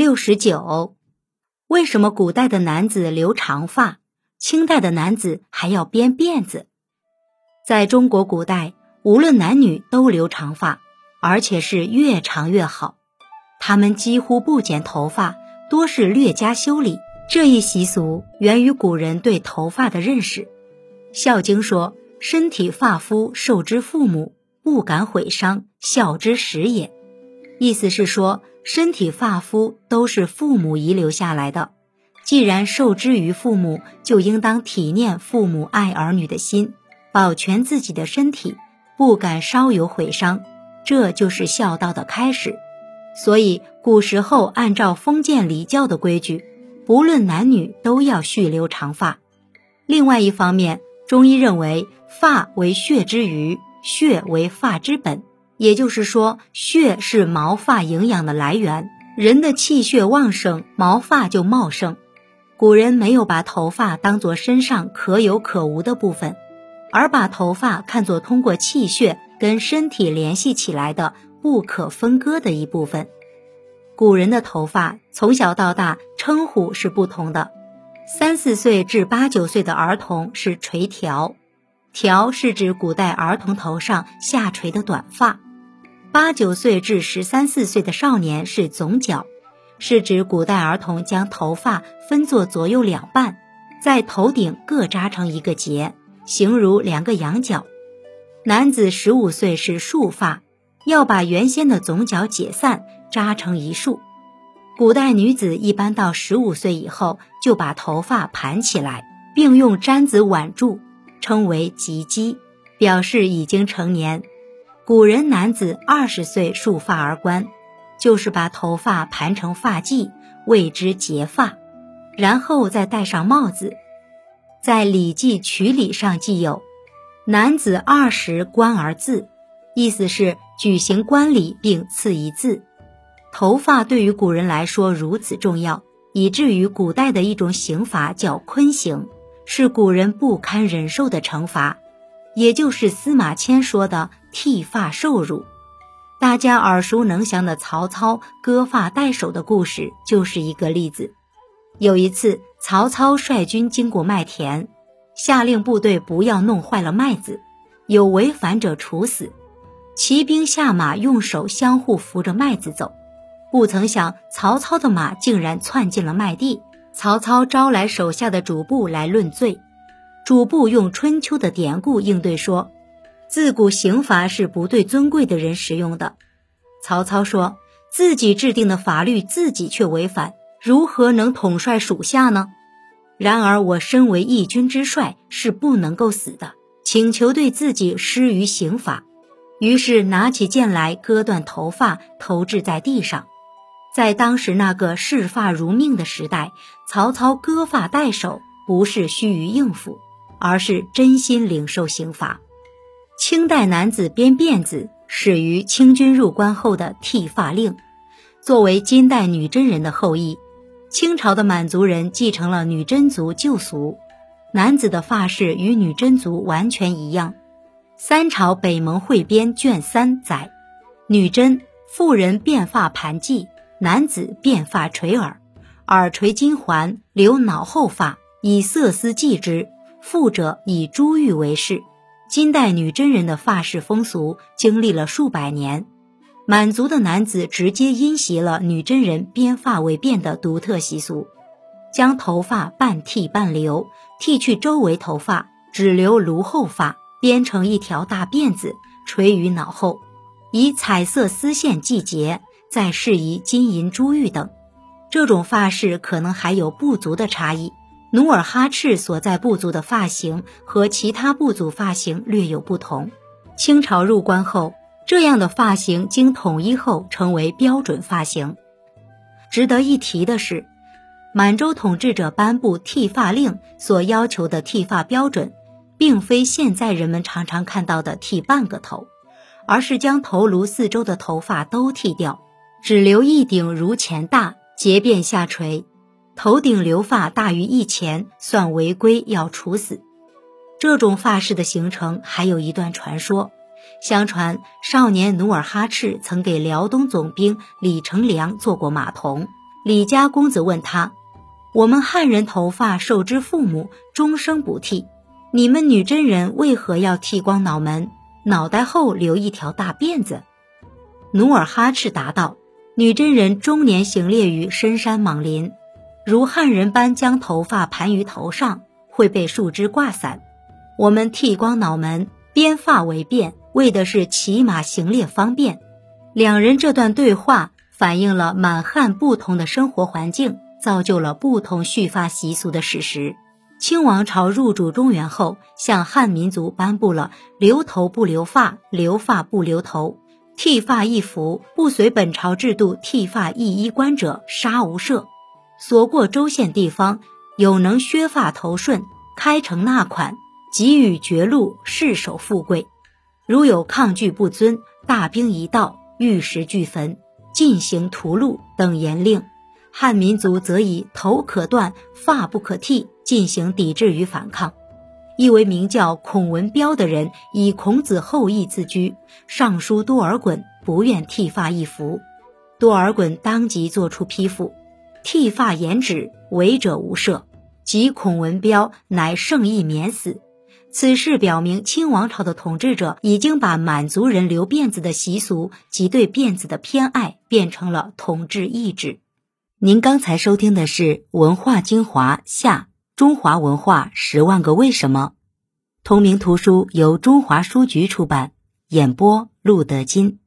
六十九，为什么古代的男子留长发，清代的男子还要编辫子？在中国古代，无论男女都留长发，而且是越长越好。他们几乎不剪头发，多是略加修理。这一习俗源于古人对头发的认识。《孝经》说：“身体发肤受之父母，不敢毁伤，孝之始也。”意思是说。身体发肤都是父母遗留下来的，既然受之于父母，就应当体念父母爱儿女的心，保全自己的身体，不敢稍有毁伤，这就是孝道的开始。所以古时候按照封建礼教的规矩，不论男女都要蓄留长发。另外一方面，中医认为发为血之余，血为发之本。也就是说，血是毛发营养的来源。人的气血旺盛，毛发就茂盛。古人没有把头发当作身上可有可无的部分，而把头发看作通过气血跟身体联系起来的不可分割的一部分。古人的头发从小到大称呼是不同的，三四岁至八九岁的儿童是垂髫，髫是指古代儿童头上下垂的短发。八九岁至十三四岁的少年是总角，是指古代儿童将头发分作左右两半，在头顶各扎成一个结，形如两个羊角。男子十五岁是束发，要把原先的总角解散，扎成一束。古代女子一般到十五岁以后就把头发盘起来，并用簪子挽住，称为及笄，表示已经成年。古人男子二十岁束发而冠，就是把头发盘成发髻，谓之结发，然后再戴上帽子。在《礼记·曲礼》上记有：“男子二十冠而字”，意思是举行冠礼并赐一字。头发对于古人来说如此重要，以至于古代的一种刑罚叫坤刑，是古人不堪忍受的惩罚。也就是司马迁说的剃发受辱，大家耳熟能详的曹操割发代首的故事就是一个例子。有一次，曹操率军经过麦田，下令部队不要弄坏了麦子，有违反者处死。骑兵下马，用手相互扶着麦子走，不曾想曹操的马竟然窜进了麦地。曹操招来手下的主簿来论罪。主簿用春秋的典故应对说：“自古刑罚是不对尊贵的人使用的。”曹操说自己制定的法律自己却违反，如何能统帅属下呢？然而我身为义军之帅，是不能够死的，请求对自己施于刑罚。于是拿起剑来割断头发，投掷在地上。在当时那个视发如命的时代，曹操割发代首，不是虚于应付。而是真心领受刑罚。清代男子编辫子始于清军入关后的剃发令。作为金代女真人的后裔，清朝的满族人继承了女真族旧俗，男子的发饰与女真族完全一样。三朝北蒙汇编卷三载，女真妇人辫发盘髻，男子辫发垂耳，耳垂金环，留脑后发，以色丝系之。富者以珠玉为饰，金代女真人的发饰风俗经历了数百年，满族的男子直接因袭了女真人编发为辫的独特习俗，将头发半剃半留，剃去周围头发，只留颅后发，编成一条大辫子垂于脑后，以彩色丝线系结，再饰以金银珠玉等。这种发饰可能还有不足的差异。努尔哈赤所在部族的发型和其他部族发型略有不同。清朝入关后，这样的发型经统一后成为标准发型。值得一提的是，满洲统治者颁布剃发令所要求的剃发标准，并非现在人们常常看到的剃半个头，而是将头颅四周的头发都剃掉，只留一顶如前大，结辫下垂。头顶留发大于一钱算违规，要处死。这种发饰的形成还有一段传说。相传少年努尔哈赤曾给辽东总兵李成梁做过马童，李家公子问他：“我们汉人头发受之父母，终生不剃，你们女真人为何要剃光脑门，脑袋后留一条大辫子？”努尔哈赤答道：“女真人终年行猎于深山莽林，如汉人般将头发盘于头上，会被树枝挂散。我们剃光脑门，编发为辫，为的是骑马行猎方便。”两人这段对话反映了满汉不同的生活环境，造就了不同蓄发习俗的事实。清王朝入主中原后，向汉民族颁布了“留头不留发，留发不留头”。剃发易服，不随本朝制度剃发易衣冠者，杀无赦。所过州县地方，有能削发头顺、开城纳款、给予爵禄、世守富贵；如有抗拒不遵，大兵一到，玉石俱焚，进行屠戮等严令。汉民族则以头可断、发不可剃进行抵制与反抗。一位名叫孔文彪的人，以孔子后裔自居，上书多尔衮，不愿剃发易服。多尔衮当即作出批复：剃发严止，违者无赦。即孔文彪乃圣意免死。此事表明，清王朝的统治者已经把满族人留辫子的习俗及对辫子的偏爱变成了统治意志。您刚才收听的是《文化精华下》。中华文化十万个为什么，同名图书由中华书局出版，演播陆德金。